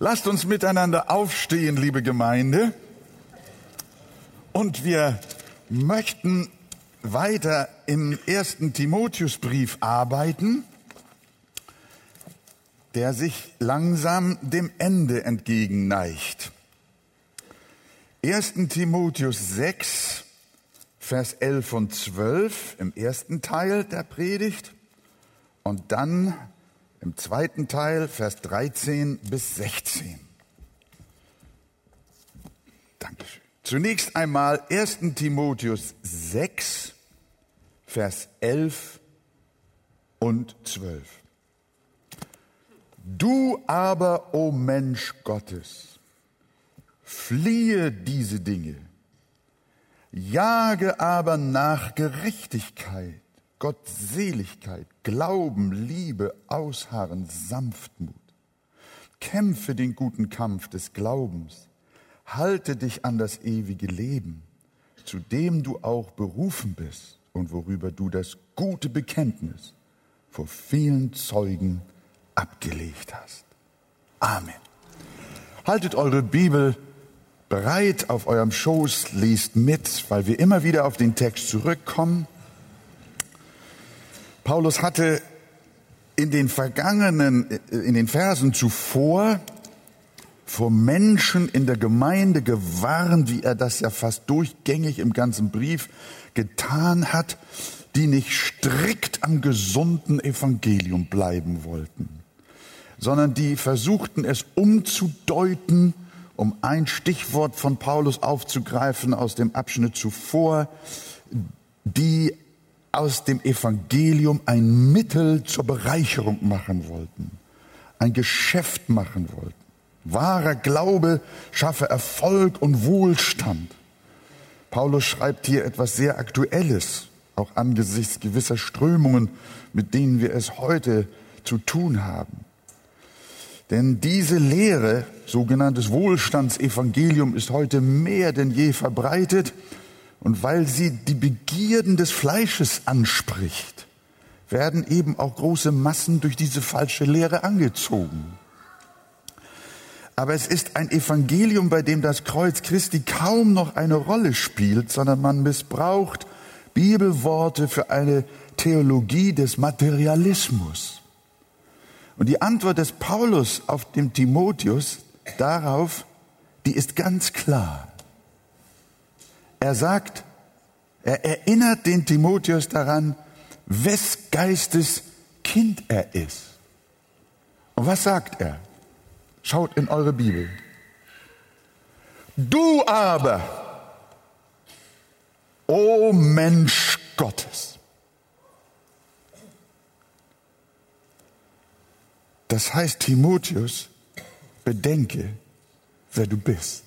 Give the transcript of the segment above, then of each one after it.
Lasst uns miteinander aufstehen, liebe Gemeinde. Und wir möchten weiter im ersten Timotheusbrief arbeiten, der sich langsam dem Ende entgegenneigt. 1. Timotheus 6, Vers 11 und 12 im ersten Teil der Predigt und dann im zweiten Teil, Vers 13 bis 16. Dankeschön. Zunächst einmal 1. Timotheus 6, Vers 11 und 12. Du aber, o oh Mensch Gottes, fliehe diese Dinge, jage aber nach Gerechtigkeit Gottseligkeit, Glauben, Liebe, Ausharren, Sanftmut. Kämpfe den guten Kampf des Glaubens. Halte dich an das ewige Leben, zu dem du auch berufen bist und worüber du das gute Bekenntnis vor vielen Zeugen abgelegt hast. Amen. Haltet eure Bibel bereit auf eurem Schoß, lest mit, weil wir immer wieder auf den Text zurückkommen. Paulus hatte in den vergangenen, in den Versen zuvor vor Menschen in der Gemeinde gewarnt, wie er das ja fast durchgängig im ganzen Brief getan hat, die nicht strikt am gesunden Evangelium bleiben wollten, sondern die versuchten es umzudeuten, um ein Stichwort von Paulus aufzugreifen aus dem Abschnitt zuvor, die aus dem Evangelium ein Mittel zur Bereicherung machen wollten, ein Geschäft machen wollten. Wahrer Glaube schaffe Erfolg und Wohlstand. Paulus schreibt hier etwas sehr Aktuelles, auch angesichts gewisser Strömungen, mit denen wir es heute zu tun haben. Denn diese Lehre, sogenanntes Wohlstandsevangelium, ist heute mehr denn je verbreitet und weil sie die Begierden des Fleisches anspricht, werden eben auch große Massen durch diese falsche Lehre angezogen. Aber es ist ein Evangelium, bei dem das Kreuz Christi kaum noch eine Rolle spielt, sondern man missbraucht Bibelworte für eine Theologie des Materialismus. Und die Antwort des Paulus auf dem Timotheus darauf, die ist ganz klar. Er sagt, er erinnert den Timotheus daran, wes Geistes Kind er ist. Und was sagt er? Schaut in eure Bibel. Du aber, o Mensch Gottes. Das heißt, Timotheus, bedenke, wer du bist.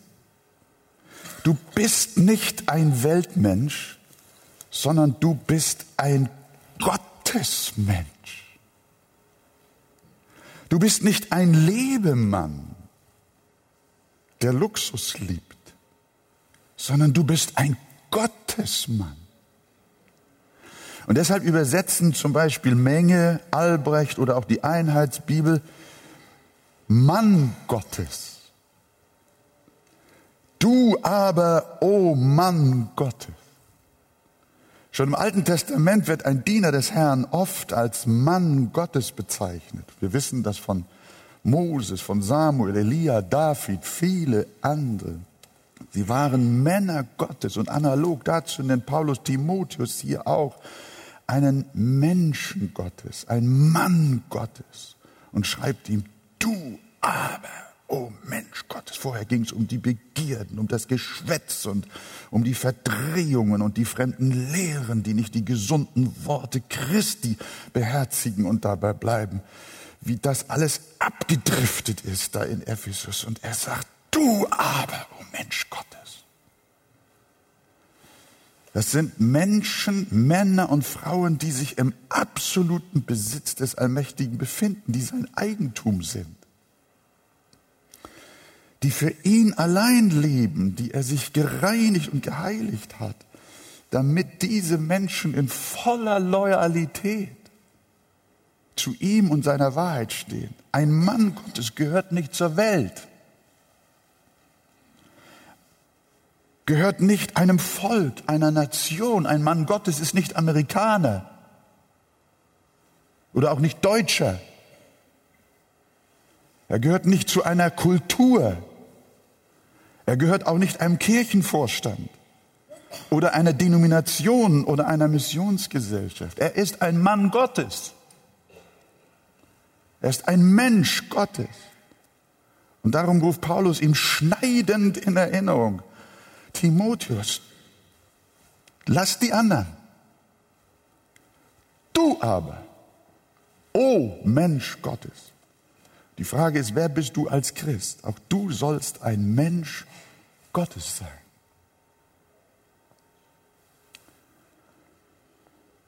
Du bist nicht ein Weltmensch, sondern du bist ein Gottesmensch. Du bist nicht ein Lebemann, der Luxus liebt, sondern du bist ein Gottesmann. Und deshalb übersetzen zum Beispiel Menge, Albrecht oder auch die Einheitsbibel Mann Gottes. Du aber, o oh Mann Gottes. Schon im Alten Testament wird ein Diener des Herrn oft als Mann Gottes bezeichnet. Wir wissen das von Moses, von Samuel, Elia, David, viele andere. Sie waren Männer Gottes und analog dazu nennt Paulus Timotheus hier auch einen Menschen Gottes, ein Mann Gottes und schreibt ihm, du aber Oh Mensch Gottes, vorher ging es um die Begierden, um das Geschwätz und um die Verdrehungen und die fremden Lehren, die nicht die gesunden Worte Christi beherzigen und dabei bleiben. Wie das alles abgedriftet ist da in Ephesus. Und er sagt, du aber, oh Mensch Gottes. Das sind Menschen, Männer und Frauen, die sich im absoluten Besitz des Allmächtigen befinden, die sein Eigentum sind die für ihn allein leben, die er sich gereinigt und geheiligt hat, damit diese Menschen in voller Loyalität zu ihm und seiner Wahrheit stehen. Ein Mann Gottes gehört nicht zur Welt, gehört nicht einem Volk, einer Nation. Ein Mann Gottes ist nicht Amerikaner oder auch nicht Deutscher. Er gehört nicht zu einer Kultur. Er gehört auch nicht einem Kirchenvorstand oder einer Denomination oder einer Missionsgesellschaft. Er ist ein Mann Gottes. Er ist ein Mensch Gottes. Und darum ruft Paulus ihm schneidend in Erinnerung, Timotheus, lass die anderen. Du aber, o oh Mensch Gottes. Die Frage ist, wer bist du als Christ? Auch du sollst ein Mensch Gottes sein.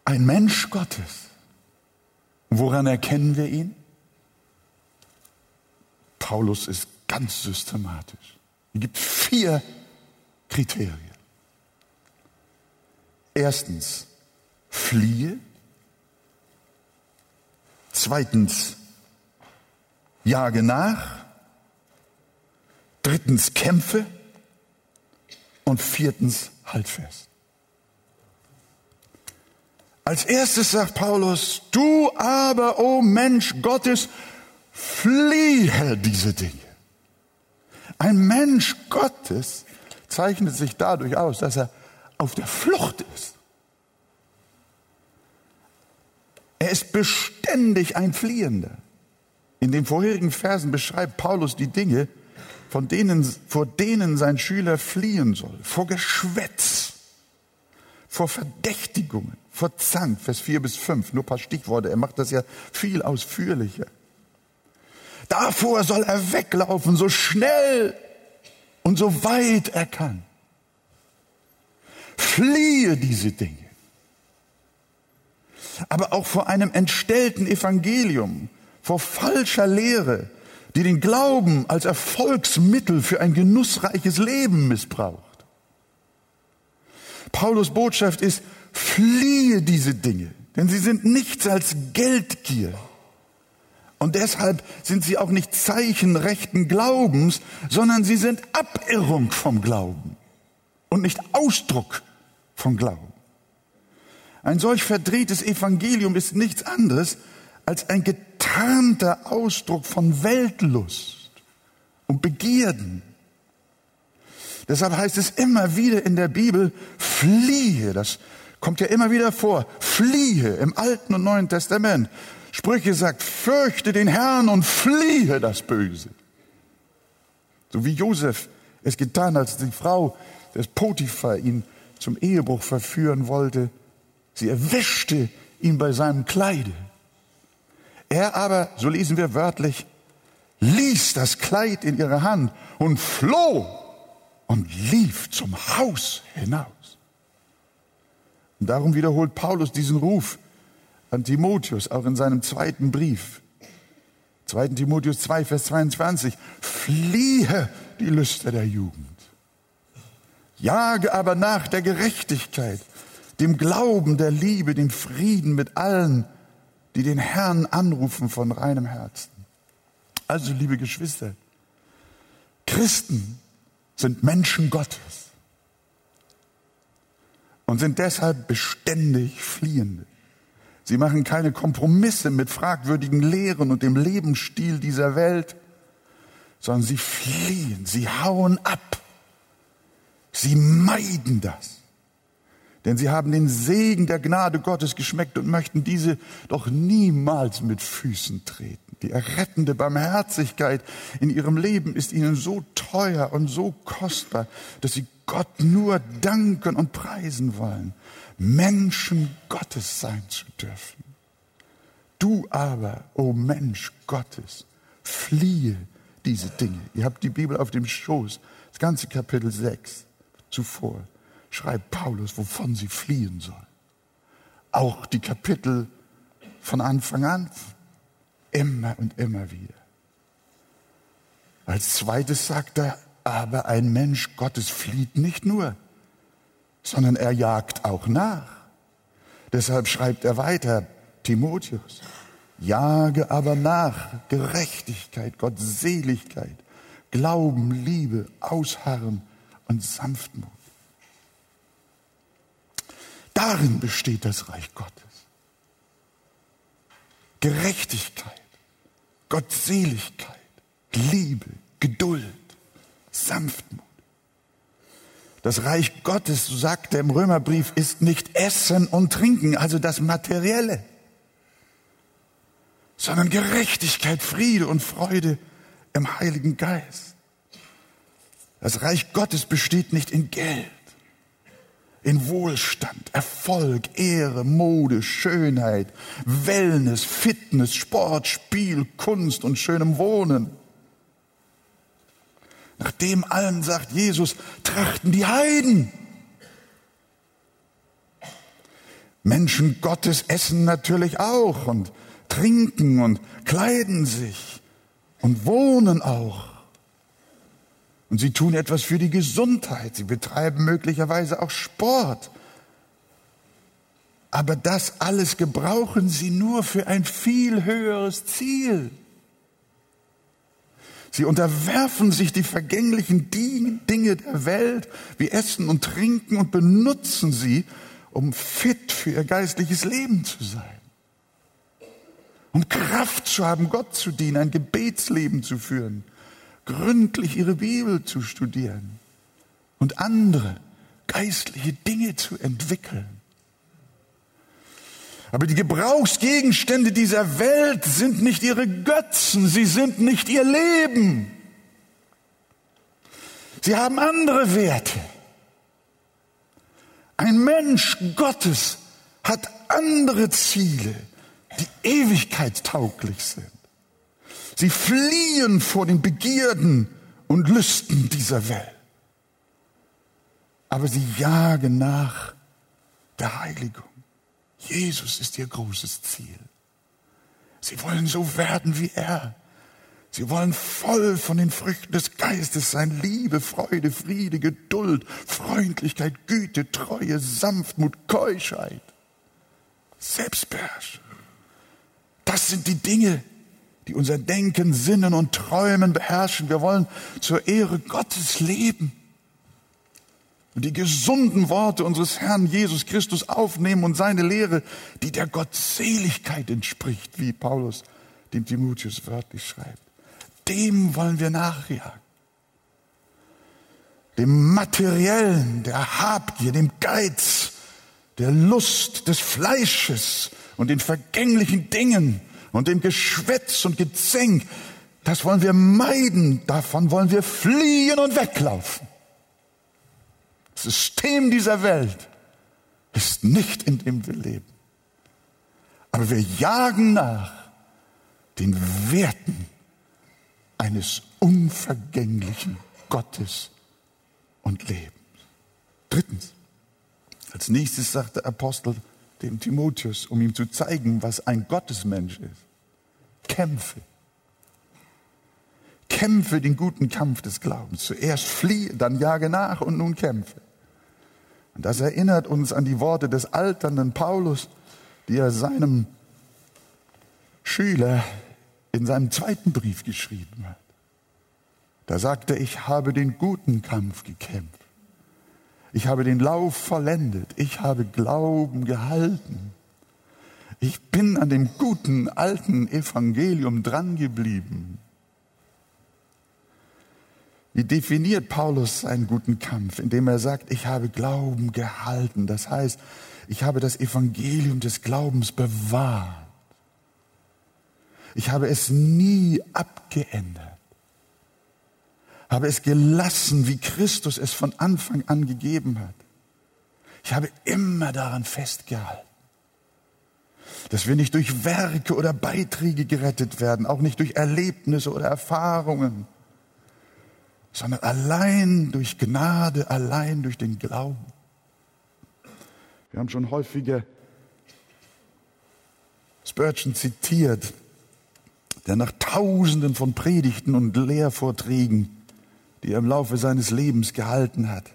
Ein Mensch Gottes. Woran erkennen wir ihn? Paulus ist ganz systematisch. Es gibt vier Kriterien. Erstens, fliehe. Zweitens, jage nach. Drittens, kämpfe. Und viertens, halt fest. Als erstes sagt Paulus, du aber, o oh Mensch Gottes, fliehe diese Dinge. Ein Mensch Gottes zeichnet sich dadurch aus, dass er auf der Flucht ist. Er ist beständig ein Fliehender. In den vorherigen Versen beschreibt Paulus die Dinge, von denen, vor denen sein Schüler fliehen soll. Vor Geschwätz, vor Verdächtigungen, vor Zank, Vers 4 bis 5, nur ein paar Stichworte, er macht das ja viel ausführlicher. Davor soll er weglaufen, so schnell und so weit er kann. Fliehe diese Dinge. Aber auch vor einem entstellten Evangelium, vor falscher Lehre, die den Glauben als Erfolgsmittel für ein genussreiches Leben missbraucht. Paulus Botschaft ist, fliehe diese Dinge, denn sie sind nichts als Geldgier. Und deshalb sind sie auch nicht Zeichen rechten Glaubens, sondern sie sind Abirrung vom Glauben und nicht Ausdruck vom Glauben. Ein solch verdrehtes Evangelium ist nichts anderes als ein getarnter Ausdruck von Weltlust und Begierden. Deshalb heißt es immer wieder in der Bibel, fliehe. Das kommt ja immer wieder vor. Fliehe im Alten und Neuen Testament. Sprüche sagt, fürchte den Herrn und fliehe das Böse. So wie Josef es getan, als die Frau des Potiphar ihn zum Ehebruch verführen wollte. Sie erwischte ihn bei seinem Kleide. Er aber, so lesen wir wörtlich, ließ das Kleid in ihre Hand und floh und lief zum Haus hinaus. Und darum wiederholt Paulus diesen Ruf an Timotheus, auch in seinem zweiten Brief. 2. Timotheus 2, Vers 22. Fliehe die Lüster der Jugend. Jage aber nach der Gerechtigkeit, dem Glauben, der Liebe, dem Frieden mit allen, die den Herrn anrufen von reinem Herzen. Also, liebe Geschwister, Christen sind Menschen Gottes und sind deshalb beständig Fliehende. Sie machen keine Kompromisse mit fragwürdigen Lehren und dem Lebensstil dieser Welt, sondern sie fliehen, sie hauen ab, sie meiden das. Denn sie haben den Segen der Gnade Gottes geschmeckt und möchten diese doch niemals mit Füßen treten. Die errettende Barmherzigkeit in ihrem Leben ist ihnen so teuer und so kostbar, dass sie Gott nur danken und preisen wollen, Menschen Gottes sein zu dürfen. Du aber, o oh Mensch Gottes, fliehe diese Dinge. Ihr habt die Bibel auf dem Schoß, das ganze Kapitel 6 zuvor schreibt Paulus, wovon sie fliehen sollen. Auch die Kapitel von Anfang an, immer und immer wieder. Als zweites sagt er, aber ein Mensch Gottes flieht nicht nur, sondern er jagt auch nach. Deshalb schreibt er weiter, Timotheus, Jage aber nach Gerechtigkeit, Gottseligkeit, Glauben, Liebe, Ausharren und Sanftmut. Darin besteht das Reich Gottes. Gerechtigkeit, Gottseligkeit, Liebe, Geduld, Sanftmut. Das Reich Gottes, so sagt er im Römerbrief, ist nicht Essen und Trinken, also das Materielle, sondern Gerechtigkeit, Friede und Freude im Heiligen Geist. Das Reich Gottes besteht nicht in Geld, in Wohlstand, Erfolg, Ehre, Mode, Schönheit, Wellness, Fitness, Sport, Spiel, Kunst und schönem Wohnen. Nach dem allen sagt Jesus, trachten die Heiden. Menschen Gottes essen natürlich auch und trinken und kleiden sich und wohnen auch. Und sie tun etwas für die Gesundheit. Sie betreiben möglicherweise auch Sport. Aber das alles gebrauchen sie nur für ein viel höheres Ziel. Sie unterwerfen sich die vergänglichen Dinge der Welt, wie Essen und Trinken, und benutzen sie, um fit für ihr geistliches Leben zu sein. Um Kraft zu haben, Gott zu dienen, ein Gebetsleben zu führen, gründlich ihre Bibel zu studieren und andere geistliche Dinge zu entwickeln. Aber die Gebrauchsgegenstände dieser Welt sind nicht ihre Götzen, sie sind nicht ihr Leben. Sie haben andere Werte. Ein Mensch Gottes hat andere Ziele, die ewigkeitstauglich sind. Sie fliehen vor den Begierden und Lüsten dieser Welt. Aber sie jagen nach der Heiligung. Jesus ist ihr großes Ziel. Sie wollen so werden wie er. Sie wollen voll von den Früchten des Geistes sein. Liebe, Freude, Friede, Geduld, Freundlichkeit, Güte, Treue, Sanftmut, Keuschheit, Selbstbeherrschung. Das sind die Dinge, die unser Denken, Sinnen und Träumen beherrschen. Wir wollen zur Ehre Gottes leben und die gesunden Worte unseres Herrn Jesus Christus aufnehmen und seine Lehre, die der Gottseligkeit entspricht, wie Paulus dem Timotheus wörtlich schreibt. Dem wollen wir nachjagen. Dem Materiellen, der Habgier, dem Geiz, der Lust des Fleisches und den vergänglichen Dingen und dem Geschwätz und Gezänk, das wollen wir meiden, davon wollen wir fliehen und weglaufen. System dieser Welt ist nicht, in dem wir leben. Aber wir jagen nach den Werten eines unvergänglichen Gottes und Lebens. Drittens, als nächstes sagt der Apostel dem Timotheus, um ihm zu zeigen, was ein Gottesmensch ist, kämpfe. Kämpfe den guten Kampf des Glaubens. Zuerst fliehe, dann jage nach und nun kämpfe. Und das erinnert uns an die Worte des alternden Paulus, die er seinem Schüler in seinem zweiten Brief geschrieben hat. Da sagte er, ich habe den guten Kampf gekämpft. Ich habe den Lauf vollendet. Ich habe Glauben gehalten. Ich bin an dem guten alten Evangelium drangeblieben. Wie definiert Paulus seinen guten Kampf? Indem er sagt, ich habe Glauben gehalten. Das heißt, ich habe das Evangelium des Glaubens bewahrt. Ich habe es nie abgeändert. Habe es gelassen, wie Christus es von Anfang an gegeben hat. Ich habe immer daran festgehalten, dass wir nicht durch Werke oder Beiträge gerettet werden, auch nicht durch Erlebnisse oder Erfahrungen, sondern allein durch Gnade, allein durch den Glauben. Wir haben schon häufiger Spurgeon zitiert, der nach Tausenden von Predigten und Lehrvorträgen, die er im Laufe seines Lebens gehalten hat,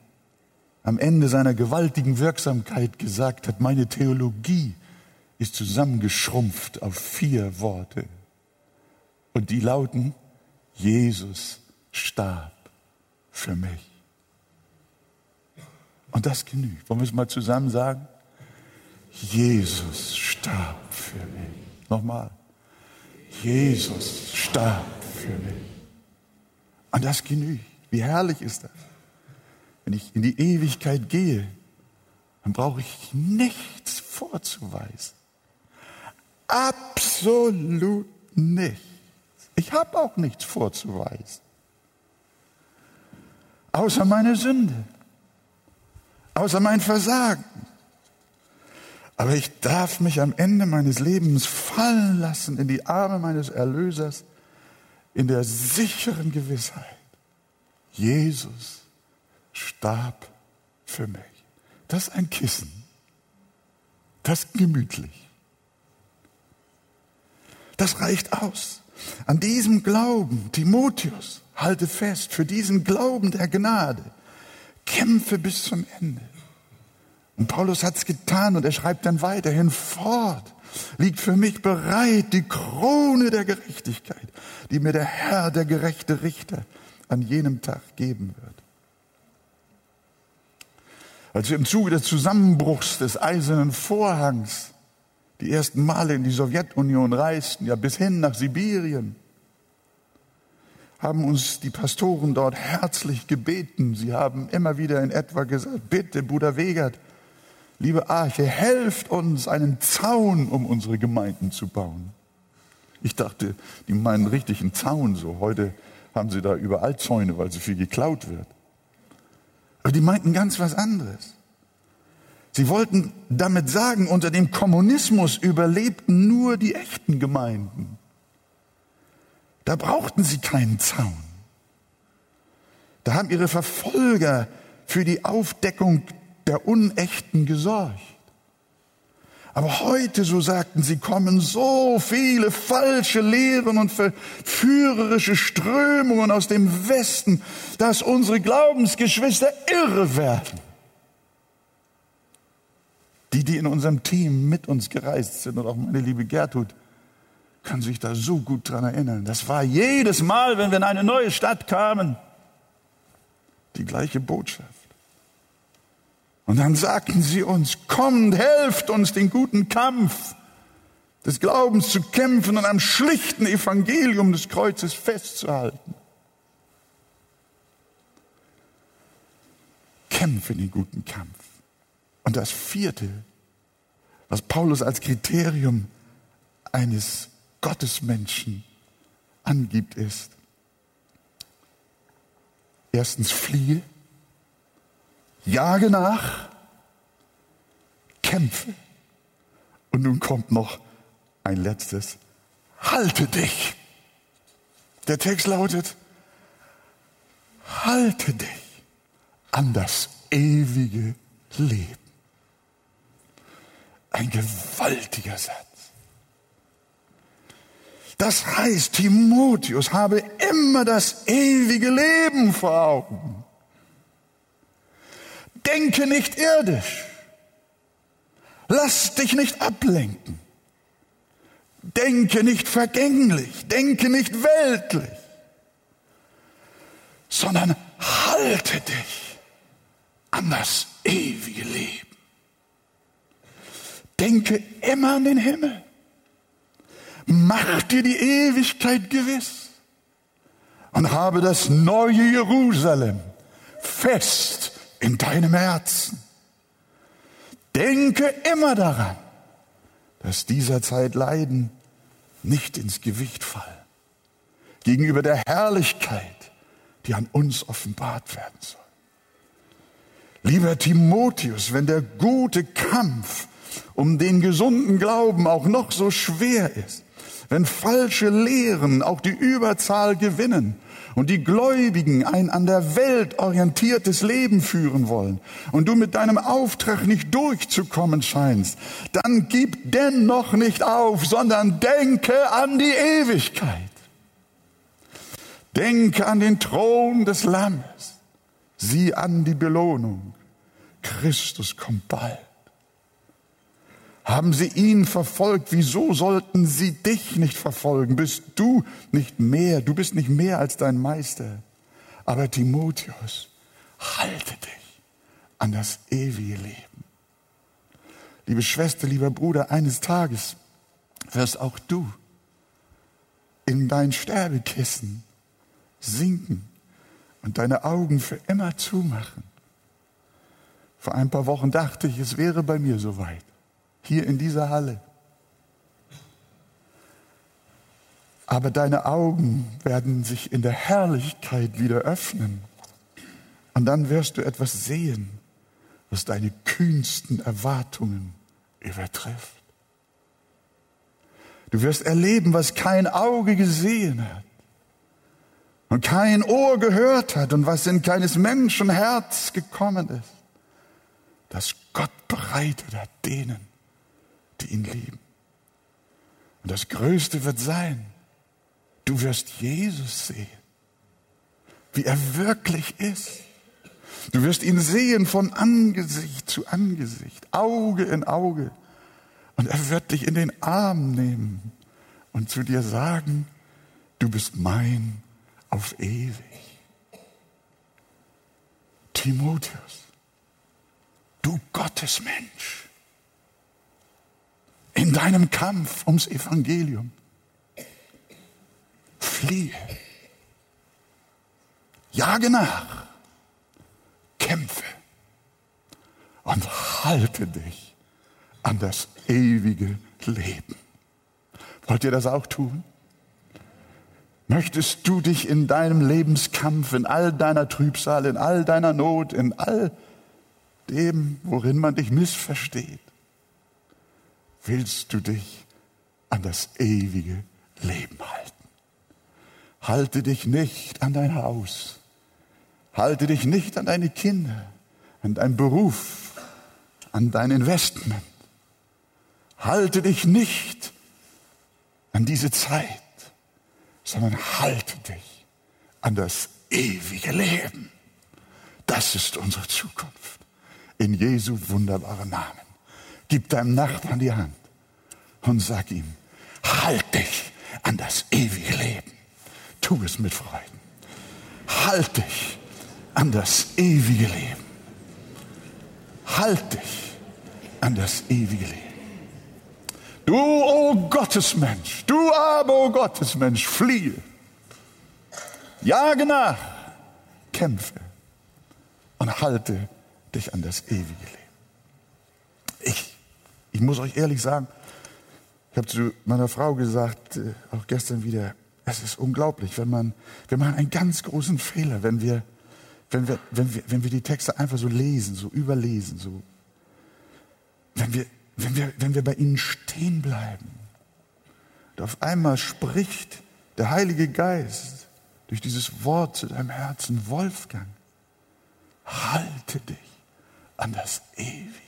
am Ende seiner gewaltigen Wirksamkeit gesagt hat, meine Theologie ist zusammengeschrumpft auf vier Worte. Und die lauten, Jesus starb für mich. Und das genügt. Wollen wir es mal zusammen sagen? Jesus starb für mich. Nochmal. Jesus starb für mich. Und das genügt. Wie herrlich ist das? Wenn ich in die Ewigkeit gehe, dann brauche ich nichts vorzuweisen. Absolut nichts. Ich habe auch nichts vorzuweisen. Außer meine Sünde. Außer mein Versagen. Aber ich darf mich am Ende meines Lebens fallen lassen in die Arme meines Erlösers in der sicheren Gewissheit. Jesus starb für mich. Das ist ein Kissen. Das ist gemütlich. Das reicht aus. An diesem Glauben, Timotheus, halte fest, für diesen Glauben der Gnade, kämpfe bis zum Ende. Und Paulus hat es getan und er schreibt dann weiterhin fort. Liegt für mich bereit die Krone der Gerechtigkeit, die mir der Herr, der gerechte Richter, an jenem Tag geben wird. Als wir im Zuge des Zusammenbruchs des eisernen Vorhangs die ersten Male in die Sowjetunion reisten, ja bis hin nach Sibirien, haben uns die Pastoren dort herzlich gebeten. Sie haben immer wieder in etwa gesagt, bitte, Bruder Wegert, liebe Arche, helft uns, einen Zaun um unsere Gemeinden zu bauen. Ich dachte, die meinen richtig einen Zaun so. Heute haben sie da überall Zäune, weil so viel geklaut wird. Aber die meinten ganz was anderes. Sie wollten damit sagen, unter dem Kommunismus überlebten nur die echten Gemeinden. Da brauchten sie keinen Zaun. Da haben ihre Verfolger für die Aufdeckung der Unechten gesorgt. Aber heute, so sagten sie, kommen so viele falsche Lehren und verführerische Strömungen aus dem Westen, dass unsere Glaubensgeschwister irre werden. Die, die in unserem Team mit uns gereist sind und auch meine liebe Gertrud, kann sich da so gut dran erinnern. Das war jedes Mal, wenn wir in eine neue Stadt kamen, die gleiche Botschaft. Und dann sagten sie uns, kommt, helft uns den guten Kampf des Glaubens zu kämpfen und am schlichten Evangelium des Kreuzes festzuhalten. Kämpfe den guten Kampf. Und das vierte, was Paulus als Kriterium eines Gottesmenschen angibt, ist, erstens fliehe, jage nach, kämpfe. Und nun kommt noch ein letztes, halte dich. Der Text lautet, halte dich an das ewige Leben. Ein gewaltiger Satz. Das heißt, Timotheus habe immer das ewige Leben vor Augen. Denke nicht irdisch. Lass dich nicht ablenken. Denke nicht vergänglich. Denke nicht weltlich. Sondern halte dich an das ewige Leben. Denke immer an den Himmel. Mach dir die Ewigkeit gewiss und habe das neue Jerusalem fest in deinem Herzen. Denke immer daran, dass dieser Zeit Leiden nicht ins Gewicht fallen gegenüber der Herrlichkeit, die an uns offenbart werden soll. Lieber Timotheus, wenn der gute Kampf um den gesunden Glauben auch noch so schwer ist, wenn falsche Lehren auch die Überzahl gewinnen und die Gläubigen ein an der Welt orientiertes Leben führen wollen und du mit deinem Auftrag nicht durchzukommen scheinst, dann gib dennoch nicht auf, sondern denke an die Ewigkeit. Denke an den Thron des Lammes. Sieh an die Belohnung. Christus kommt bald. Haben sie ihn verfolgt? Wieso sollten sie dich nicht verfolgen? Bist du nicht mehr? Du bist nicht mehr als dein Meister. Aber Timotheus, halte dich an das ewige Leben. Liebe Schwester, lieber Bruder, eines Tages wirst auch du in dein Sterbekissen sinken und deine Augen für immer zumachen. Vor ein paar Wochen dachte ich, es wäre bei mir soweit, hier in dieser Halle. Aber deine Augen werden sich in der Herrlichkeit wieder öffnen. Und dann wirst du etwas sehen, was deine kühnsten Erwartungen übertrifft. Du wirst erleben, was kein Auge gesehen hat und kein Ohr gehört hat und was in keines Menschen Herz gekommen ist, dass Gott bereitet hat denen, die ihn lieben. Und das Größte wird sein, du wirst Jesus sehen, wie er wirklich ist. Du wirst ihn sehen von Angesicht zu Angesicht, Auge in Auge. Und er wird dich in den Arm nehmen und zu dir sagen, du bist mein auf ewig. Timotheus, du Gottesmensch, in deinem Kampf ums Evangelium, fliehe, jage nach, kämpfe und halte dich an das ewige Leben. Wollt ihr das auch tun? Möchtest du dich in deinem Lebenskampf, in all deiner Trübsal, in all deiner Not, in all dem, worin man dich missversteht, willst du dich an das ewige Leben halten? Halte dich nicht an dein Haus. Halte dich nicht an deine Kinder, an deinen Beruf, an dein Investment. Halte dich nicht an diese Zeit sondern halte dich an das ewige Leben. Das ist unsere Zukunft. In Jesu wunderbaren Namen. Gib deinem Nachbarn die Hand und sag ihm, halt dich an das ewige Leben. Tu es mit Freuden. Halt dich an das ewige Leben. Halt dich an das ewige Leben. Du, o oh Gottesmensch, du aber, o oh Gottesmensch, fliehe. Jage nach, kämpfe und halte dich an das ewige Leben. Ich, muss euch ehrlich sagen, ich habe zu meiner Frau gesagt, äh, auch gestern wieder, es ist unglaublich, wenn man, wir machen einen ganz großen Fehler, wenn wir, wenn wir, wenn wir, wenn wir die Texte einfach so lesen, so überlesen, so, wenn wir wenn wir, wenn wir bei ihnen stehen bleiben. Und auf einmal spricht der Heilige Geist durch dieses Wort zu deinem Herzen, Wolfgang, halte dich an das ewige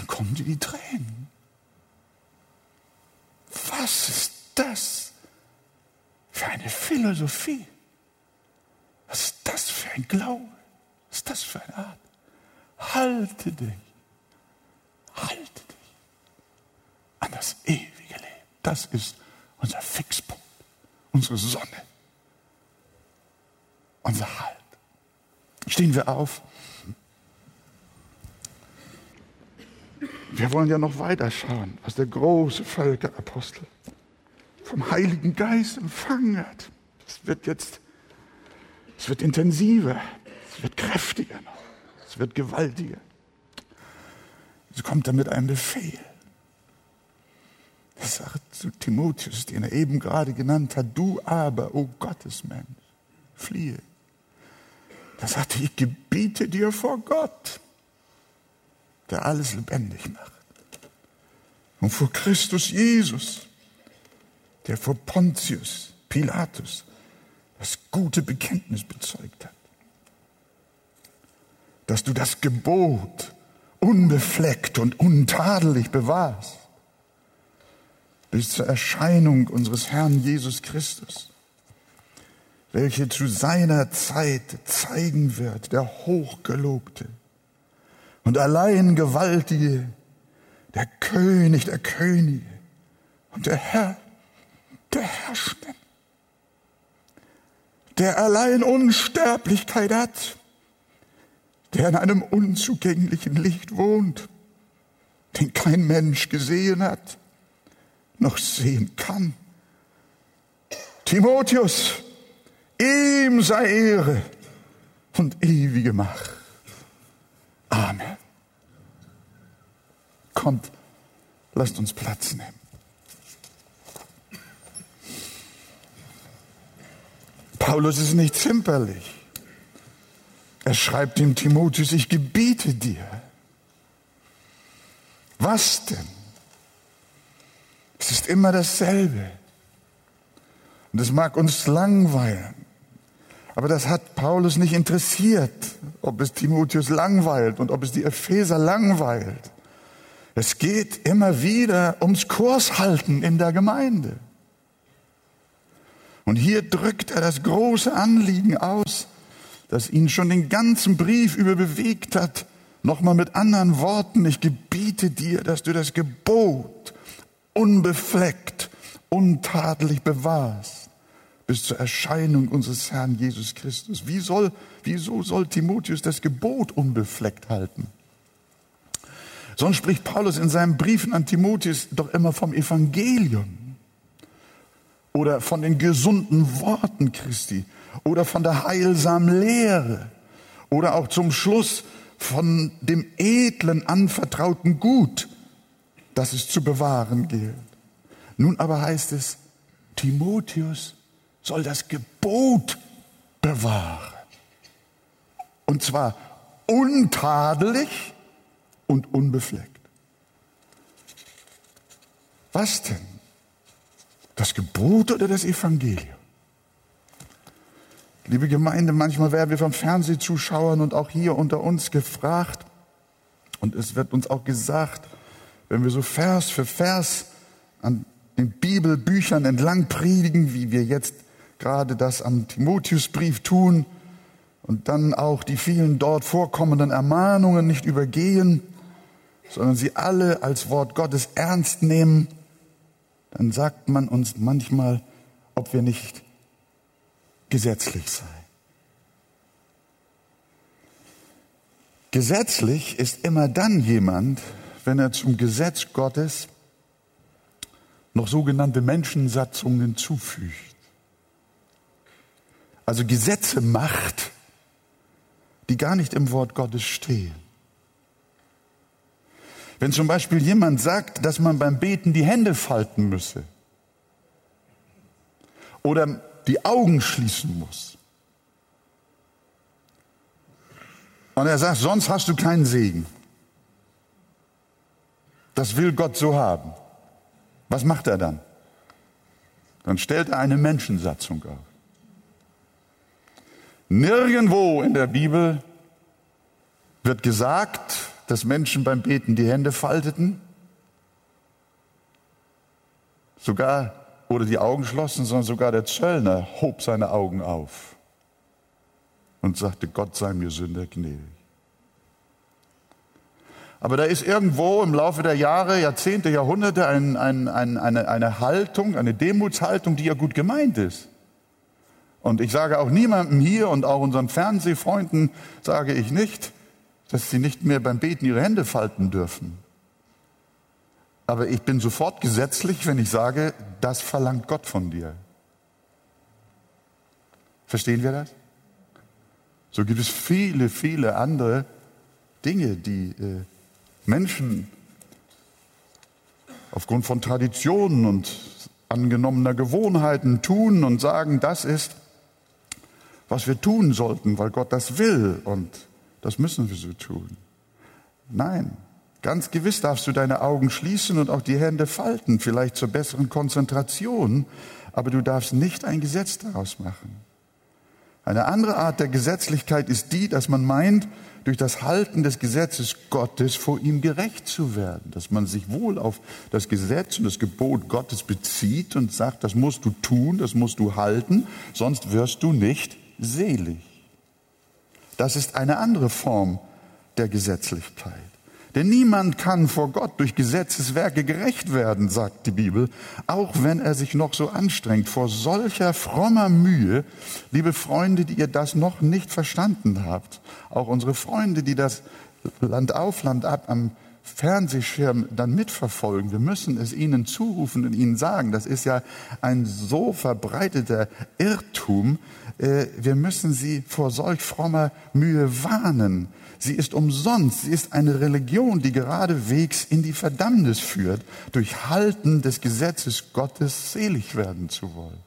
Dann kommen dir die Tränen. Was ist das für eine Philosophie? Was ist das für ein Glaube? Was ist das für eine Art? Halte dich, halte dich an das ewige Leben. Das ist unser Fixpunkt, unsere Sonne, unser Halt. Stehen wir auf. Wir wollen ja noch weiter schauen, was der große Völkerapostel vom Heiligen Geist empfangen hat. Es wird jetzt, es wird intensiver, es wird kräftiger noch. Es wird gewaltiger. Sie kommt dann mit einem Befehl. Er sagt zu Timotheus, den er eben gerade genannt hat, du aber, o oh Gottesmensch, fliehe. Da sagt er, ich gebiete dir vor Gott, der alles lebendig macht. Und vor Christus Jesus, der vor Pontius Pilatus das gute Bekenntnis bezeugt hat dass du das Gebot unbefleckt und untadelig bewahrst bis zur Erscheinung unseres Herrn Jesus Christus, welche zu seiner Zeit zeigen wird, der Hochgelobte, und allein Gewaltige, der König der Könige und der Herr der Herrschenden, der allein Unsterblichkeit hat, der in einem unzugänglichen Licht wohnt, den kein Mensch gesehen hat, noch sehen kann. Timotheus, ihm sei Ehre und ewige Macht. Amen. Kommt, lasst uns Platz nehmen. Paulus ist nicht zimperlich. Er schreibt dem Timotheus, ich gebiete dir. Was denn? Es ist immer dasselbe. Und es mag uns langweilen. Aber das hat Paulus nicht interessiert, ob es Timotheus langweilt und ob es die Epheser langweilt. Es geht immer wieder ums Kurshalten in der Gemeinde. Und hier drückt er das große Anliegen aus, das ihn schon den ganzen Brief über bewegt hat. Nochmal mit anderen Worten, ich gebiete dir, dass du das Gebot unbefleckt, untadelig bewahrst bis zur Erscheinung unseres Herrn Jesus Christus. Wie soll, wieso soll Timotheus das Gebot unbefleckt halten? Sonst spricht Paulus in seinen Briefen an Timotheus doch immer vom Evangelium oder von den gesunden Worten Christi oder von der heilsamen Lehre oder auch zum Schluss von dem edlen anvertrauten Gut, das es zu bewahren gilt. Nun aber heißt es, Timotheus soll das Gebot bewahren. Und zwar untadelig und unbefleckt. Was denn? Das Gebot oder das Evangelium? Liebe Gemeinde, manchmal werden wir von Fernsehzuschauern und auch hier unter uns gefragt, und es wird uns auch gesagt, wenn wir so Vers für Vers an den Bibelbüchern entlang predigen, wie wir jetzt gerade das am Timotheusbrief tun und dann auch die vielen dort vorkommenden Ermahnungen nicht übergehen, sondern sie alle als Wort Gottes ernst nehmen, dann sagt man uns manchmal, ob wir nicht gesetzlich seien. Gesetzlich ist immer dann jemand, wenn er zum Gesetz Gottes noch sogenannte Menschensatzungen hinzufügt also Gesetze macht, die gar nicht im Wort Gottes stehen. Wenn zum Beispiel jemand sagt, dass man beim Beten die Hände falten müsse oder die Augen schließen muss, und er sagt, sonst hast du keinen Segen. Das will Gott so haben. Was macht er dann? Dann stellt er eine Menschensatzung auf. Nirgendwo in der Bibel wird gesagt, dass Menschen beim Beten die Hände falteten, sogar oder die Augen schlossen, sondern sogar der Zöllner hob seine Augen auf und sagte, Gott sei mir Sünder gnädig. Aber da ist irgendwo im Laufe der Jahre, Jahrzehnte, Jahrhunderte ein, ein, ein, eine, eine Haltung, eine Demutshaltung, die ja gut gemeint ist. Und ich sage auch niemandem hier und auch unseren Fernsehfreunden sage ich nicht, dass sie nicht mehr beim Beten ihre Hände falten dürfen. Aber ich bin sofort gesetzlich, wenn ich sage, das verlangt Gott von dir. Verstehen wir das? So gibt es viele, viele andere Dinge, die äh, Menschen aufgrund von Traditionen und angenommener Gewohnheiten tun und sagen, das ist was wir tun sollten, weil Gott das will und das müssen wir so tun. Nein, ganz gewiss darfst du deine Augen schließen und auch die Hände falten, vielleicht zur besseren Konzentration, aber du darfst nicht ein Gesetz daraus machen. Eine andere Art der Gesetzlichkeit ist die, dass man meint, durch das Halten des Gesetzes Gottes vor ihm gerecht zu werden, dass man sich wohl auf das Gesetz und das Gebot Gottes bezieht und sagt, das musst du tun, das musst du halten, sonst wirst du nicht selig. Das ist eine andere Form der Gesetzlichkeit. Denn niemand kann vor Gott durch Gesetzeswerke gerecht werden, sagt die Bibel, auch wenn er sich noch so anstrengt. Vor solcher frommer Mühe, liebe Freunde, die ihr das noch nicht verstanden habt, auch unsere Freunde, die das Land auf, Land ab am Fernsehschirm dann mitverfolgen. Wir müssen es ihnen zurufen und ihnen sagen. Das ist ja ein so verbreiteter Irrtum. Äh, wir müssen sie vor solch frommer Mühe warnen. Sie ist umsonst. Sie ist eine Religion, die geradewegs in die Verdammnis führt, durch Halten des Gesetzes Gottes selig werden zu wollen.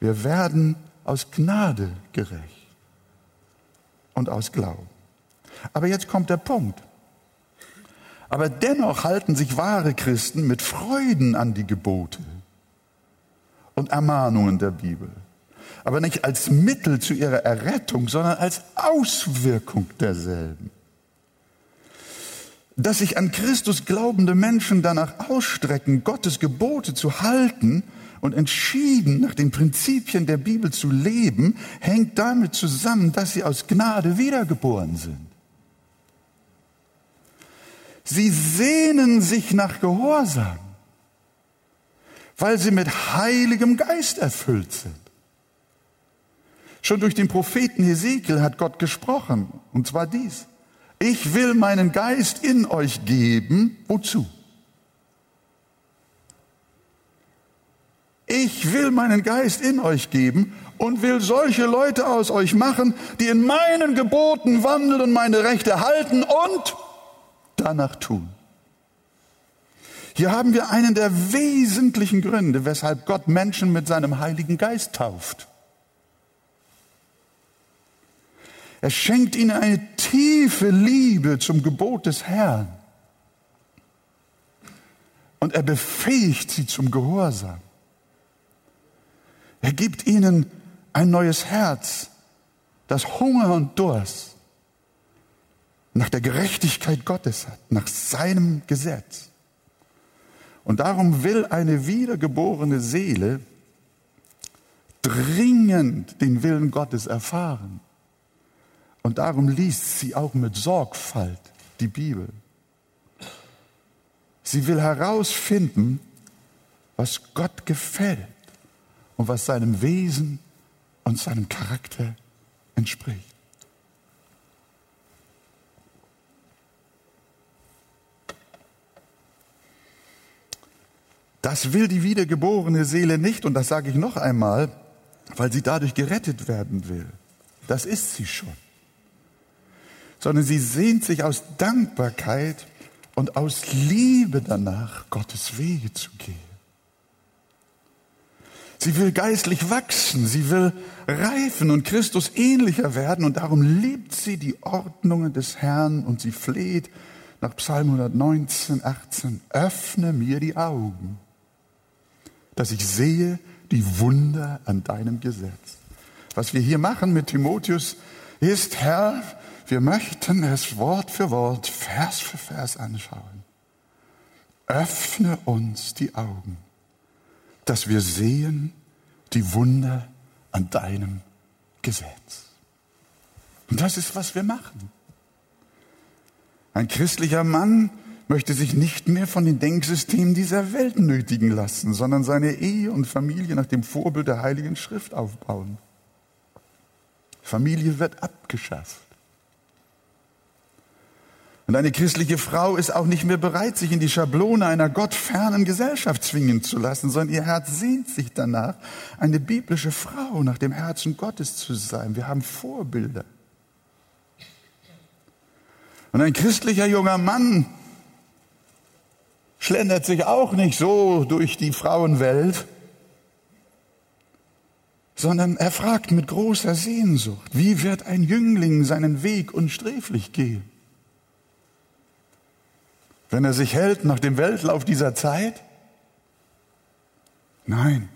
Wir werden aus Gnade gerecht und aus Glauben. Aber jetzt kommt der Punkt. Aber dennoch halten sich wahre Christen mit Freuden an die Gebote und Ermahnungen der Bibel. Aber nicht als Mittel zu ihrer Errettung, sondern als Auswirkung derselben. Dass sich an Christus glaubende Menschen danach ausstrecken, Gottes Gebote zu halten und entschieden nach den Prinzipien der Bibel zu leben, hängt damit zusammen, dass sie aus Gnade wiedergeboren sind. Sie sehnen sich nach Gehorsam, weil sie mit heiligem Geist erfüllt sind. Schon durch den Propheten Hesekiel hat Gott gesprochen, und zwar dies. Ich will meinen Geist in euch geben. Wozu? Ich will meinen Geist in euch geben und will solche Leute aus euch machen, die in meinen Geboten wandeln und meine Rechte halten und danach tun. Hier haben wir einen der wesentlichen Gründe, weshalb Gott Menschen mit seinem Heiligen Geist tauft. Er schenkt ihnen eine tiefe Liebe zum Gebot des Herrn. Und er befähigt sie zum Gehorsam. Er gibt ihnen ein neues Herz, das Hunger und Durst nach der Gerechtigkeit Gottes hat, nach seinem Gesetz. Und darum will eine wiedergeborene Seele dringend den Willen Gottes erfahren. Und darum liest sie auch mit Sorgfalt die Bibel. Sie will herausfinden, was Gott gefällt und was seinem Wesen und seinem Charakter entspricht. Das will die wiedergeborene Seele nicht und das sage ich noch einmal, weil sie dadurch gerettet werden will. Das ist sie schon. Sondern sie sehnt sich aus Dankbarkeit und aus Liebe danach, Gottes Wege zu gehen. Sie will geistlich wachsen, sie will reifen und Christus ähnlicher werden und darum liebt sie die Ordnungen des Herrn und sie fleht nach Psalm 119, 18, öffne mir die Augen dass ich sehe die Wunder an deinem Gesetz. Was wir hier machen mit Timotheus ist, Herr, wir möchten es Wort für Wort, Vers für Vers anschauen. Öffne uns die Augen, dass wir sehen die Wunder an deinem Gesetz. Und das ist, was wir machen. Ein christlicher Mann möchte sich nicht mehr von den Denksystemen dieser Welt nötigen lassen, sondern seine Ehe und Familie nach dem Vorbild der Heiligen Schrift aufbauen. Familie wird abgeschafft. Und eine christliche Frau ist auch nicht mehr bereit, sich in die Schablone einer gottfernen Gesellschaft zwingen zu lassen, sondern ihr Herz sehnt sich danach, eine biblische Frau nach dem Herzen Gottes zu sein. Wir haben Vorbilder. Und ein christlicher junger Mann schlendert sich auch nicht so durch die Frauenwelt, sondern er fragt mit großer Sehnsucht, wie wird ein Jüngling seinen Weg unsträflich gehen? Wenn er sich hält nach dem Weltlauf dieser Zeit? Nein,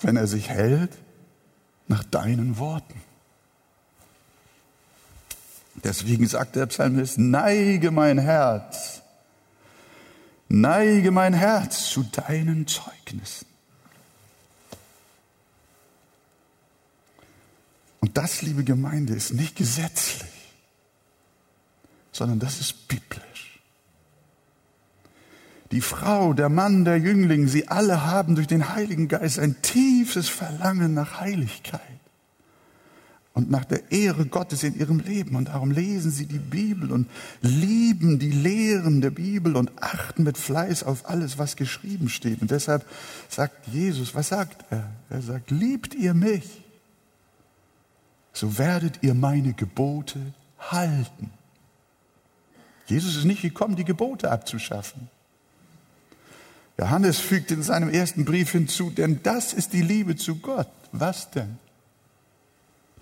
wenn er sich hält nach deinen Worten. Deswegen sagt der Psalmist, neige mein Herz Neige mein Herz zu deinen Zeugnissen. Und das, liebe Gemeinde, ist nicht gesetzlich, sondern das ist biblisch. Die Frau, der Mann, der Jüngling, sie alle haben durch den Heiligen Geist ein tiefes Verlangen nach Heiligkeit und nach der Ehre Gottes in ihrem Leben. Und darum lesen sie die Bibel und lieben die Lehren der Bibel und achten mit Fleiß auf alles, was geschrieben steht. Und deshalb sagt Jesus, was sagt er? Er sagt, liebt ihr mich, so werdet ihr meine Gebote halten. Jesus ist nicht gekommen, die Gebote abzuschaffen. Johannes fügt in seinem ersten Brief hinzu, denn das ist die Liebe zu Gott. Was denn?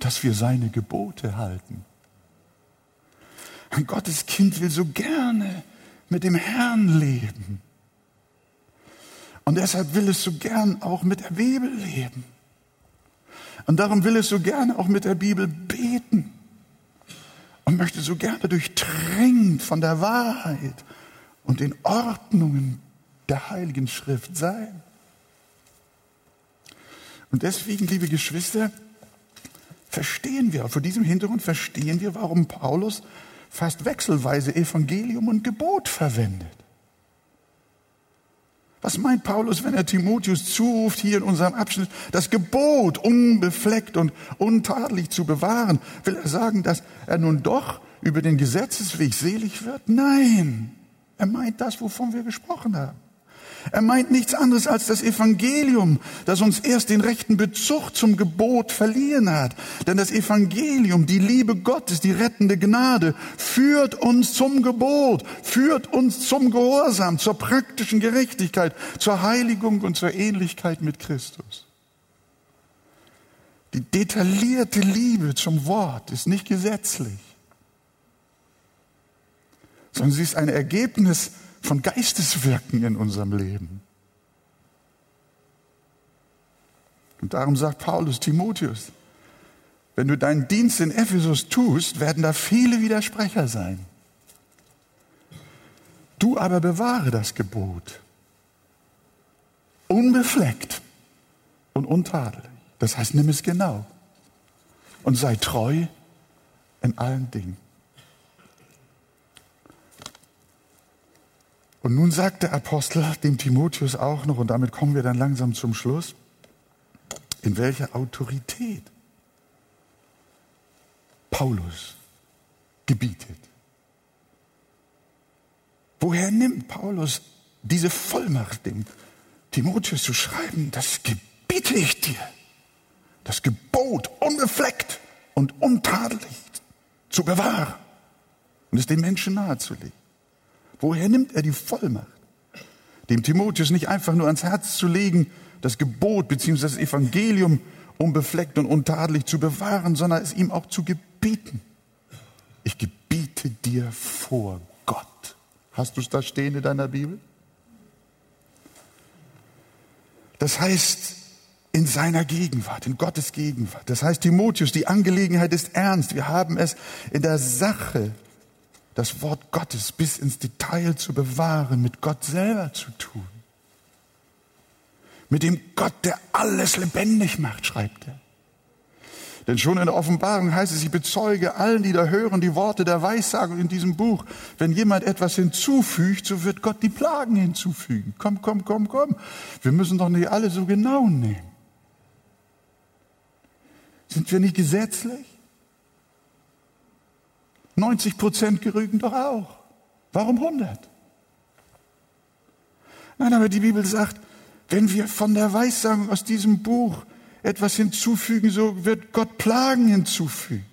Dass wir seine Gebote halten. Ein Gotteskind will so gerne mit dem Herrn leben. Und deshalb will es so gern auch mit der Bibel leben. Und darum will es so gerne auch mit der Bibel beten. Und möchte so gerne durchdrängt von der Wahrheit und den Ordnungen der Heiligen Schrift sein. Und deswegen, liebe Geschwister, verstehen wir, vor diesem Hintergrund verstehen wir, warum Paulus fast wechselweise Evangelium und Gebot verwendet. Was meint Paulus, wenn er Timotheus zuruft, hier in unserem Abschnitt, das Gebot unbefleckt und untadelig zu bewahren? Will er sagen, dass er nun doch über den Gesetzesweg selig wird? Nein, er meint das, wovon wir gesprochen haben. Er meint nichts anderes als das Evangelium, das uns erst den rechten Bezug zum Gebot verliehen hat. Denn das Evangelium, die Liebe Gottes, die rettende Gnade, führt uns zum Gebot, führt uns zum Gehorsam, zur praktischen Gerechtigkeit, zur Heiligung und zur Ähnlichkeit mit Christus. Die detaillierte Liebe zum Wort ist nicht gesetzlich, sondern sie ist ein Ergebnis von Geisteswirken in unserem Leben. Und darum sagt Paulus Timotheus, wenn du deinen Dienst in Ephesus tust, werden da viele Widersprecher sein. Du aber bewahre das Gebot, unbefleckt und untadelig. Das heißt, nimm es genau und sei treu in allen Dingen. Und nun sagt der Apostel dem Timotheus auch noch, und damit kommen wir dann langsam zum Schluss, in welcher Autorität Paulus gebietet. Woher nimmt Paulus diese Vollmacht, dem Timotheus zu schreiben, das gebiete ich dir, das Gebot unbefleckt und untadelig zu bewahren und es den Menschen nahezulegen? Woher nimmt er die Vollmacht? Dem Timotheus nicht einfach nur ans Herz zu legen, das Gebot bzw. das Evangelium unbefleckt und untadelig zu bewahren, sondern es ihm auch zu gebieten. Ich gebiete dir vor Gott. Hast du es da stehen in deiner Bibel? Das heißt, in seiner Gegenwart, in Gottes Gegenwart. Das heißt, Timotheus, die Angelegenheit ist ernst. Wir haben es in der Sache das Wort Gottes bis ins Detail zu bewahren, mit Gott selber zu tun. Mit dem Gott, der alles lebendig macht, schreibt er. Denn schon in der Offenbarung heißt es, ich bezeuge allen, die da hören, die Worte der Weissagung in diesem Buch. Wenn jemand etwas hinzufügt, so wird Gott die Plagen hinzufügen. Komm, komm, komm, komm. Wir müssen doch nicht alle so genau nehmen. Sind wir nicht gesetzlich? 90 Prozent gerügen doch auch. Warum 100? Nein, aber die Bibel sagt, wenn wir von der Weissagung aus diesem Buch etwas hinzufügen, so wird Gott Plagen hinzufügen.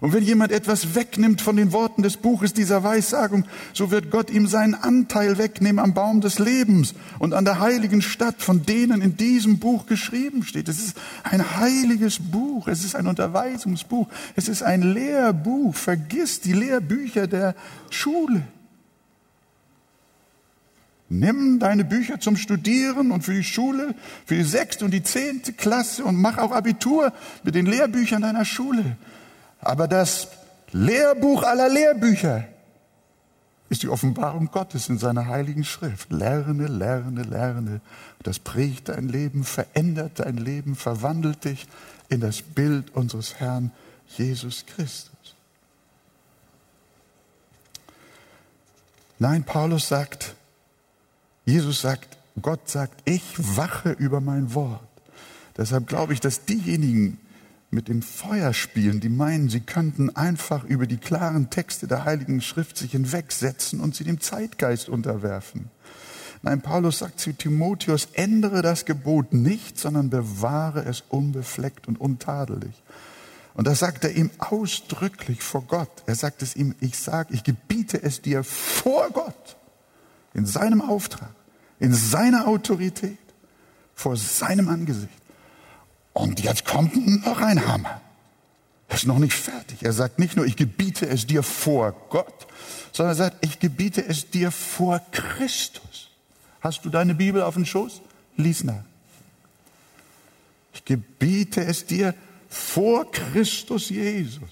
Und wenn jemand etwas wegnimmt von den Worten des Buches dieser Weissagung, so wird Gott ihm seinen Anteil wegnehmen am Baum des Lebens und an der heiligen Stadt, von denen in diesem Buch geschrieben steht. Es ist ein heiliges Buch, es ist ein Unterweisungsbuch, es ist ein Lehrbuch. Vergiss die Lehrbücher der Schule. Nimm deine Bücher zum Studieren und für die Schule, für die sechste und die zehnte Klasse und mach auch Abitur mit den Lehrbüchern deiner Schule. Aber das Lehrbuch aller Lehrbücher ist die Offenbarung Gottes in seiner heiligen Schrift. Lerne, lerne, lerne. Das prägt dein Leben, verändert dein Leben, verwandelt dich in das Bild unseres Herrn Jesus Christus. Nein, Paulus sagt, Jesus sagt, Gott sagt, ich wache über mein Wort. Deshalb glaube ich, dass diejenigen mit dem Feuer spielen, die meinen, sie könnten einfach über die klaren Texte der Heiligen Schrift sich hinwegsetzen und sie dem Zeitgeist unterwerfen. Nein, Paulus sagt zu Timotheus, ändere das Gebot nicht, sondern bewahre es unbefleckt und untadelig. Und das sagt er ihm ausdrücklich vor Gott. Er sagt es ihm, ich sage, ich gebiete es dir vor Gott, in seinem Auftrag, in seiner Autorität, vor seinem Angesicht. Und jetzt kommt noch ein Hammer. Er ist noch nicht fertig. Er sagt nicht nur, ich gebiete es dir vor Gott, sondern er sagt, ich gebiete es dir vor Christus. Hast du deine Bibel auf dem Schoß? Lies nach. Ich gebiete es dir vor Christus Jesus,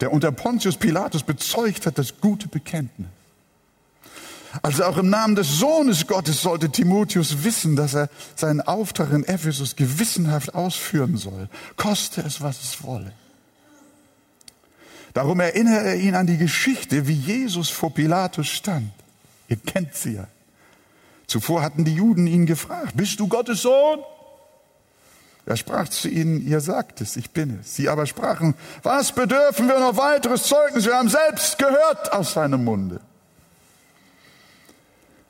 der unter Pontius Pilatus bezeugt hat das gute Bekenntnis. Also auch im Namen des Sohnes Gottes sollte Timotheus wissen, dass er seinen Auftrag in Ephesus gewissenhaft ausführen soll, koste es, was es wolle. Darum erinnere er ihn an die Geschichte, wie Jesus vor Pilatus stand. Ihr kennt sie ja. Zuvor hatten die Juden ihn gefragt, bist du Gottes Sohn? Er sprach zu ihnen, ihr sagt es, ich bin es. Sie aber sprachen, was bedürfen wir noch weiteres Zeugnis? Wir haben selbst gehört aus seinem Munde.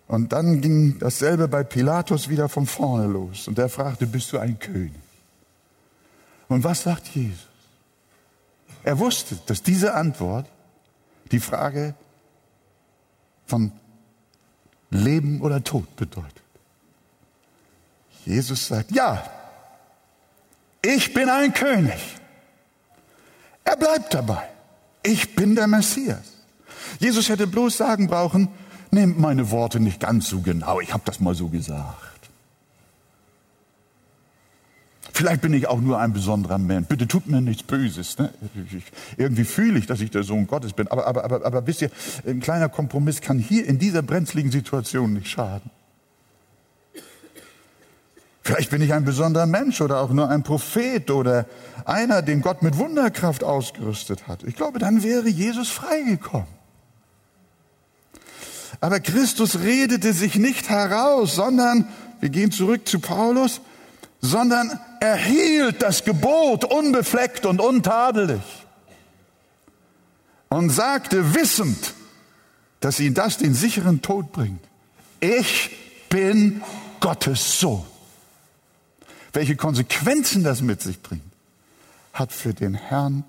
Und dann ging dasselbe bei Pilatus wieder von vorne los. Und er fragte, bist du ein König? Und was sagt Jesus? Er wusste, dass diese Antwort die Frage von Leben oder Tod bedeutet. Jesus sagt, ja, ich bin ein König. Er bleibt dabei. Ich bin der Messias. Jesus hätte bloß sagen brauchen, nehmt meine Worte nicht ganz so genau, ich habe das mal so gesagt. Vielleicht bin ich auch nur ein besonderer Mensch. Bitte tut mir nichts Böses. Ne? Ich, irgendwie fühle ich, dass ich der Sohn Gottes bin. Aber, aber, aber, aber wisst ihr, ein kleiner Kompromiss kann hier in dieser brenzligen Situation nicht schaden. Vielleicht bin ich ein besonderer Mensch oder auch nur ein Prophet oder einer, den Gott mit Wunderkraft ausgerüstet hat. Ich glaube, dann wäre Jesus freigekommen. Aber Christus redete sich nicht heraus, sondern, wir gehen zurück zu Paulus, sondern erhielt das Gebot unbefleckt und untadelig und sagte wissend, dass ihn das den sicheren Tod bringt. Ich bin Gottes Sohn. Welche Konsequenzen das mit sich bringt, hat für den Herrn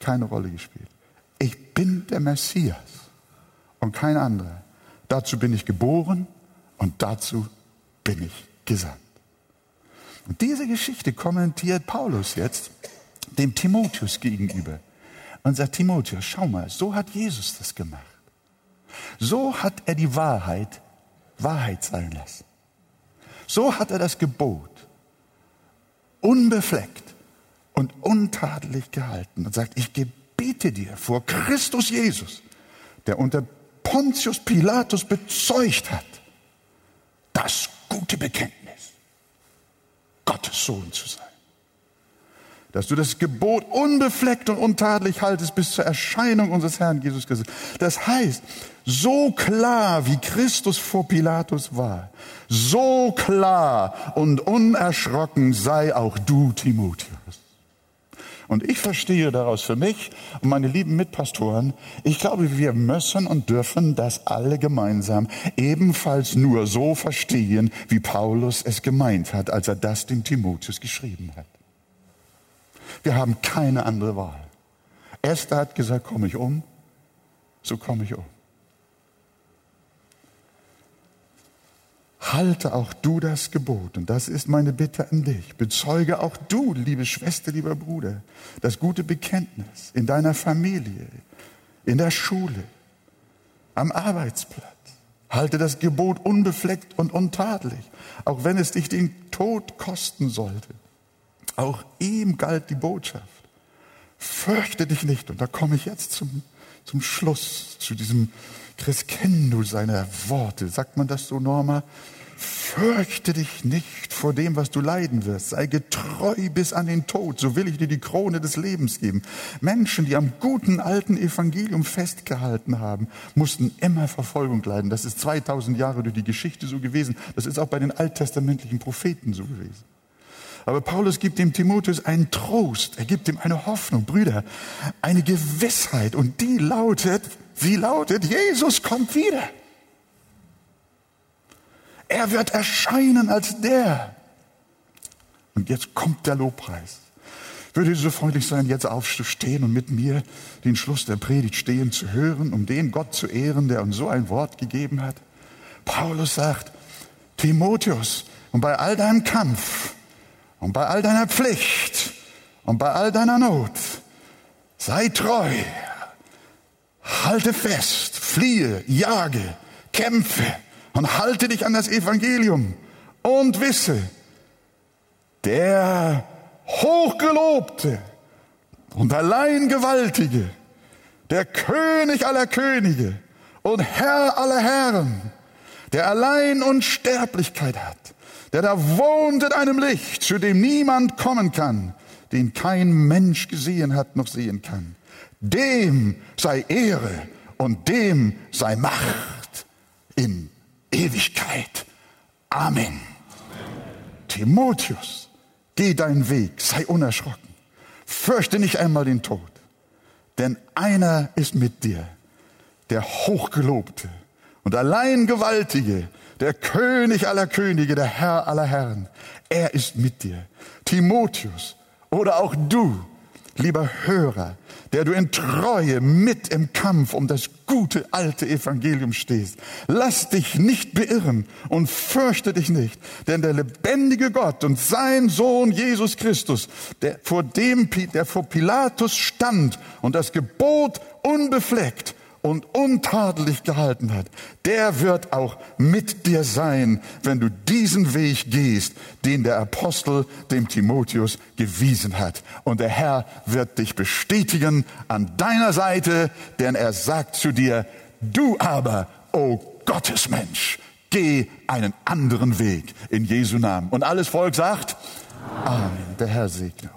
keine Rolle gespielt. Ich bin der Messias und kein anderer. Dazu bin ich geboren und dazu bin ich gesandt. Und diese Geschichte kommentiert Paulus jetzt dem Timotheus gegenüber und sagt, Timotheus, schau mal, so hat Jesus das gemacht. So hat er die Wahrheit Wahrheit sein lassen. So hat er das Gebot unbefleckt und untadelig gehalten und sagt, ich gebiete dir vor Christus Jesus, der unter Pontius Pilatus bezeugt hat, das gute Bekenntnis, Gottes Sohn zu sein. Dass du das Gebot unbefleckt und untadelig haltest bis zur Erscheinung unseres Herrn Jesus Christus. Das heißt, so klar wie Christus vor Pilatus war, so klar und unerschrocken sei auch du, Timotheus. Und ich verstehe daraus für mich und meine lieben Mitpastoren, ich glaube, wir müssen und dürfen das alle gemeinsam ebenfalls nur so verstehen, wie Paulus es gemeint hat, als er das dem Timotheus geschrieben hat. Wir haben keine andere Wahl. Esther hat gesagt, komme ich um, so komme ich um. Halte auch du das Gebot. Und das ist meine Bitte an dich. Bezeuge auch du, liebe Schwester, lieber Bruder, das gute Bekenntnis in deiner Familie, in der Schule, am Arbeitsplatz. Halte das Gebot unbefleckt und untadelig, auch wenn es dich den Tod kosten sollte. Auch ihm galt die Botschaft. Fürchte dich nicht. Und da komme ich jetzt zum, zum Schluss, zu diesem Crescendo seiner Worte. Sagt man das so, Norma? Fürchte dich nicht vor dem, was du leiden wirst. Sei getreu bis an den Tod, so will ich dir die Krone des Lebens geben. Menschen, die am guten alten Evangelium festgehalten haben, mussten immer Verfolgung leiden. Das ist 2000 Jahre durch die Geschichte so gewesen. Das ist auch bei den alttestamentlichen Propheten so gewesen. Aber Paulus gibt dem Timotheus einen Trost, er gibt ihm eine Hoffnung, Brüder, eine Gewissheit und die lautet, sie lautet, Jesus kommt wieder. Er wird erscheinen als der. Und jetzt kommt der Lobpreis. Würde so freundlich sein, jetzt aufzustehen und mit mir den Schluss der Predigt stehen zu hören, um den Gott zu ehren, der uns so ein Wort gegeben hat? Paulus sagt, Timotheus, und bei all deinem Kampf und bei all deiner Pflicht und bei all deiner Not, sei treu, halte fest, fliehe, jage, kämpfe und halte dich an das Evangelium und wisse, der Hochgelobte und allein Gewaltige, der König aller Könige und Herr aller Herren, der allein Unsterblichkeit hat, der da wohnt in einem Licht, zu dem niemand kommen kann, den kein Mensch gesehen hat noch sehen kann. Dem sei Ehre und dem sei Macht in Ewigkeit. Amen. Amen. Timotheus, geh deinen Weg, sei unerschrocken. Fürchte nicht einmal den Tod, denn einer ist mit dir, der Hochgelobte und allein Gewaltige, der König aller Könige, der Herr aller Herren. Er ist mit dir. Timotheus oder auch du, lieber Hörer, der du in Treue mit im Kampf um das gute alte Evangelium stehst. Lass dich nicht beirren und fürchte dich nicht, denn der lebendige Gott und sein Sohn Jesus Christus, der vor dem, der vor Pilatus stand und das Gebot unbefleckt und untadelig gehalten hat, der wird auch mit dir sein, wenn du diesen Weg gehst, den der Apostel dem Timotheus gewiesen hat. Und der Herr wird dich bestätigen an deiner Seite, denn er sagt zu dir, du aber, o oh Gottesmensch, geh einen anderen Weg in Jesu Namen. Und alles Volk sagt, Amen. Der Herr segne.